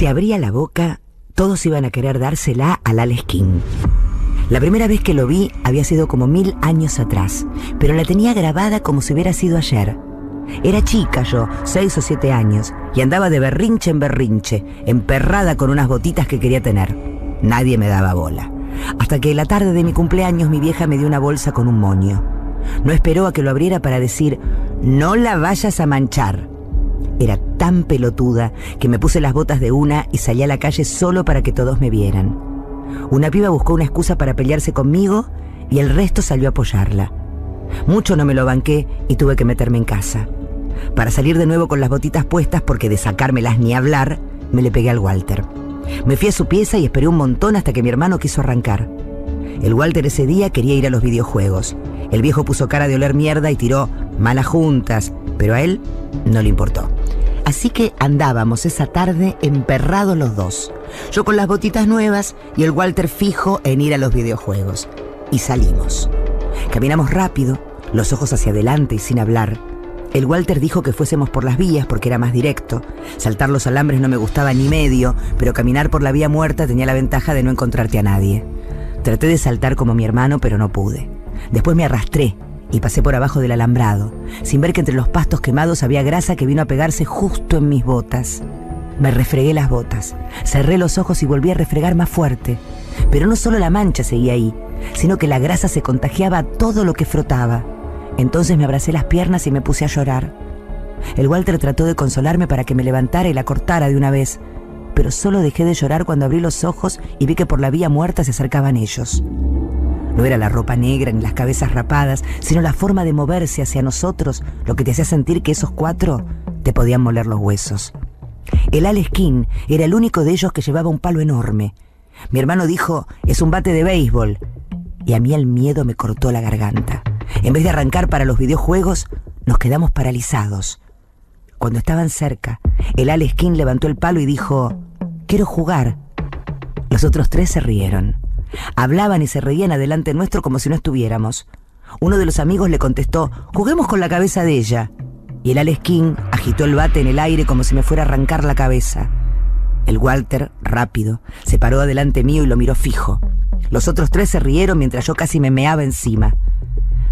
Si abría la boca, todos iban a querer dársela al Alex King. La primera vez que lo vi había sido como mil años atrás, pero la tenía grabada como si hubiera sido ayer. Era chica yo, seis o siete años, y andaba de berrinche en berrinche, emperrada con unas botitas que quería tener. Nadie me daba bola. Hasta que la tarde de mi cumpleaños mi vieja me dio una bolsa con un moño. No esperó a que lo abriera para decir, no la vayas a manchar. Era tan pelotuda que me puse las botas de una y salí a la calle solo para que todos me vieran. Una piba buscó una excusa para pelearse conmigo y el resto salió a apoyarla. Mucho no me lo banqué y tuve que meterme en casa. Para salir de nuevo con las botitas puestas, porque de sacármelas ni hablar, me le pegué al Walter. Me fui a su pieza y esperé un montón hasta que mi hermano quiso arrancar. El Walter ese día quería ir a los videojuegos. El viejo puso cara de oler mierda y tiró malas juntas, pero a él no le importó. Así que andábamos esa tarde emperrados los dos. Yo con las botitas nuevas y el Walter fijo en ir a los videojuegos. Y salimos. Caminamos rápido, los ojos hacia adelante y sin hablar. El Walter dijo que fuésemos por las vías porque era más directo. Saltar los alambres no me gustaba ni medio, pero caminar por la vía muerta tenía la ventaja de no encontrarte a nadie. Traté de saltar como mi hermano, pero no pude. Después me arrastré y pasé por abajo del alambrado, sin ver que entre los pastos quemados había grasa que vino a pegarse justo en mis botas. Me refregué las botas, cerré los ojos y volví a refregar más fuerte. Pero no solo la mancha seguía ahí, sino que la grasa se contagiaba a todo lo que frotaba. Entonces me abracé las piernas y me puse a llorar. El Walter trató de consolarme para que me levantara y la cortara de una vez, pero solo dejé de llorar cuando abrí los ojos y vi que por la vía muerta se acercaban ellos. No era la ropa negra ni las cabezas rapadas, sino la forma de moverse hacia nosotros lo que te hacía sentir que esos cuatro te podían moler los huesos. El King era el único de ellos que llevaba un palo enorme. Mi hermano dijo, es un bate de béisbol. Y a mí el miedo me cortó la garganta. En vez de arrancar para los videojuegos, nos quedamos paralizados. Cuando estaban cerca, el King levantó el palo y dijo, quiero jugar. Los otros tres se rieron. Hablaban y se reían adelante nuestro como si no estuviéramos. Uno de los amigos le contestó, juguemos con la cabeza de ella. Y el Alex King agitó el bate en el aire como si me fuera a arrancar la cabeza. El Walter, rápido, se paró adelante mío y lo miró fijo. Los otros tres se rieron mientras yo casi me meaba encima.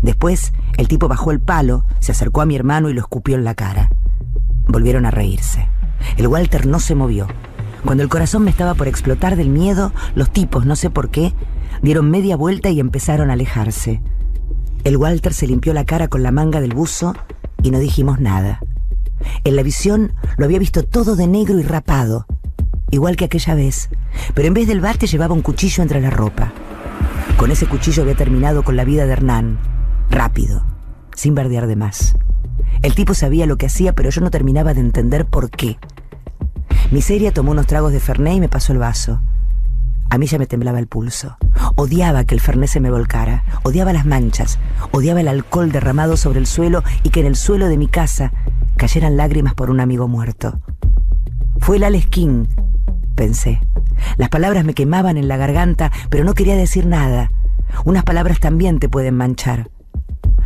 Después, el tipo bajó el palo, se acercó a mi hermano y lo escupió en la cara. Volvieron a reírse. El Walter no se movió. Cuando el corazón me estaba por explotar del miedo, los tipos, no sé por qué, dieron media vuelta y empezaron a alejarse. El Walter se limpió la cara con la manga del buzo y no dijimos nada. En la visión lo había visto todo de negro y rapado, igual que aquella vez, pero en vez del bate llevaba un cuchillo entre la ropa. Con ese cuchillo había terminado con la vida de Hernán, rápido, sin verdear de más. El tipo sabía lo que hacía, pero yo no terminaba de entender por qué. Miseria tomó unos tragos de Fernet y me pasó el vaso. A mí ya me temblaba el pulso. Odiaba que el Fernet se me volcara. Odiaba las manchas. Odiaba el alcohol derramado sobre el suelo y que en el suelo de mi casa cayeran lágrimas por un amigo muerto. Fue el King, pensé. Las palabras me quemaban en la garganta, pero no quería decir nada. Unas palabras también te pueden manchar.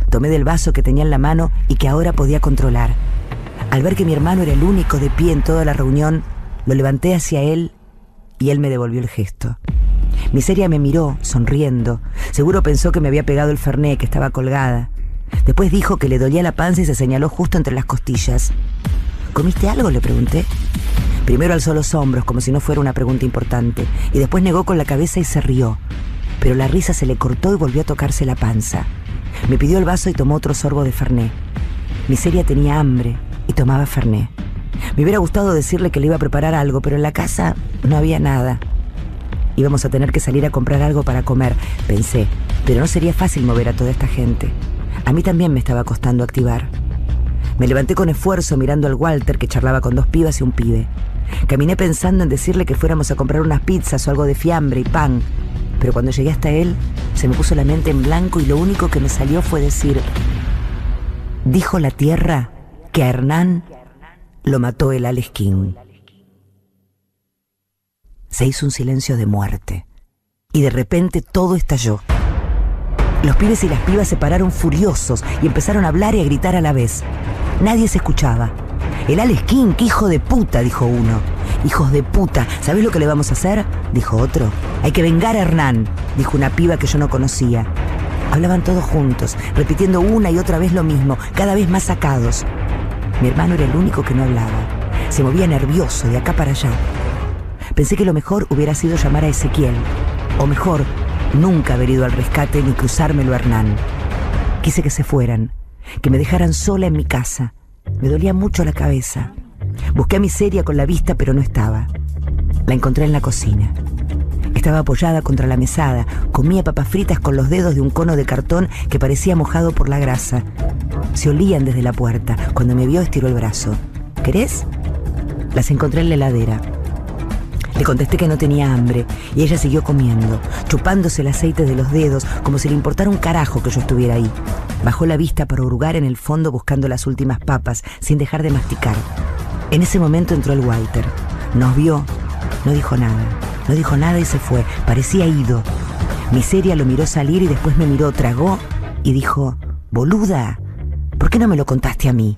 Tomé del vaso que tenía en la mano y que ahora podía controlar. Al ver que mi hermano era el único de pie en toda la reunión, lo levanté hacia él y él me devolvió el gesto. Miseria me miró, sonriendo. Seguro pensó que me había pegado el ferné, que estaba colgada. Después dijo que le dolía la panza y se señaló justo entre las costillas. ¿Comiste algo? le pregunté. Primero alzó los hombros, como si no fuera una pregunta importante, y después negó con la cabeza y se rió. Pero la risa se le cortó y volvió a tocarse la panza. Me pidió el vaso y tomó otro sorbo de ferné. Miseria tenía hambre y tomaba ferné. Me hubiera gustado decirle que le iba a preparar algo, pero en la casa no había nada. Íbamos a tener que salir a comprar algo para comer, pensé, pero no sería fácil mover a toda esta gente. A mí también me estaba costando activar. Me levanté con esfuerzo mirando al Walter que charlaba con dos pibas y un pibe. Caminé pensando en decirle que fuéramos a comprar unas pizzas o algo de fiambre y pan, pero cuando llegué hasta él se me puso la mente en blanco y lo único que me salió fue decir, dijo la tierra que a Hernán lo mató el Alex King. Se hizo un silencio de muerte y de repente todo estalló. Los pibes y las pibas se pararon furiosos y empezaron a hablar y a gritar a la vez. Nadie se escuchaba. El Alex King, qué hijo de puta, dijo uno. Hijos de puta, ¿sabés lo que le vamos a hacer? Dijo otro. Hay que vengar a Hernán, dijo una piba que yo no conocía. Hablaban todos juntos, repitiendo una y otra vez lo mismo, cada vez más sacados. Mi hermano era el único que no hablaba. Se movía nervioso de acá para allá. Pensé que lo mejor hubiera sido llamar a Ezequiel. O mejor, nunca haber ido al rescate ni cruzármelo a Hernán. Quise que se fueran, que me dejaran sola en mi casa. Me dolía mucho la cabeza. Busqué a Miseria con la vista, pero no estaba. La encontré en la cocina. Estaba apoyada contra la mesada, comía papas fritas con los dedos de un cono de cartón que parecía mojado por la grasa. Se olían desde la puerta. Cuando me vio estiró el brazo. ¿Querés? Las encontré en la heladera. Le contesté que no tenía hambre y ella siguió comiendo, chupándose el aceite de los dedos como si le importara un carajo que yo estuviera ahí. Bajó la vista para hurgar en el fondo buscando las últimas papas, sin dejar de masticar. En ese momento entró el Walter. Nos vio, no dijo nada, no dijo nada y se fue. Parecía ido. Miseria lo miró salir y después me miró, tragó y dijo, boluda, ¿por qué no me lo contaste a mí?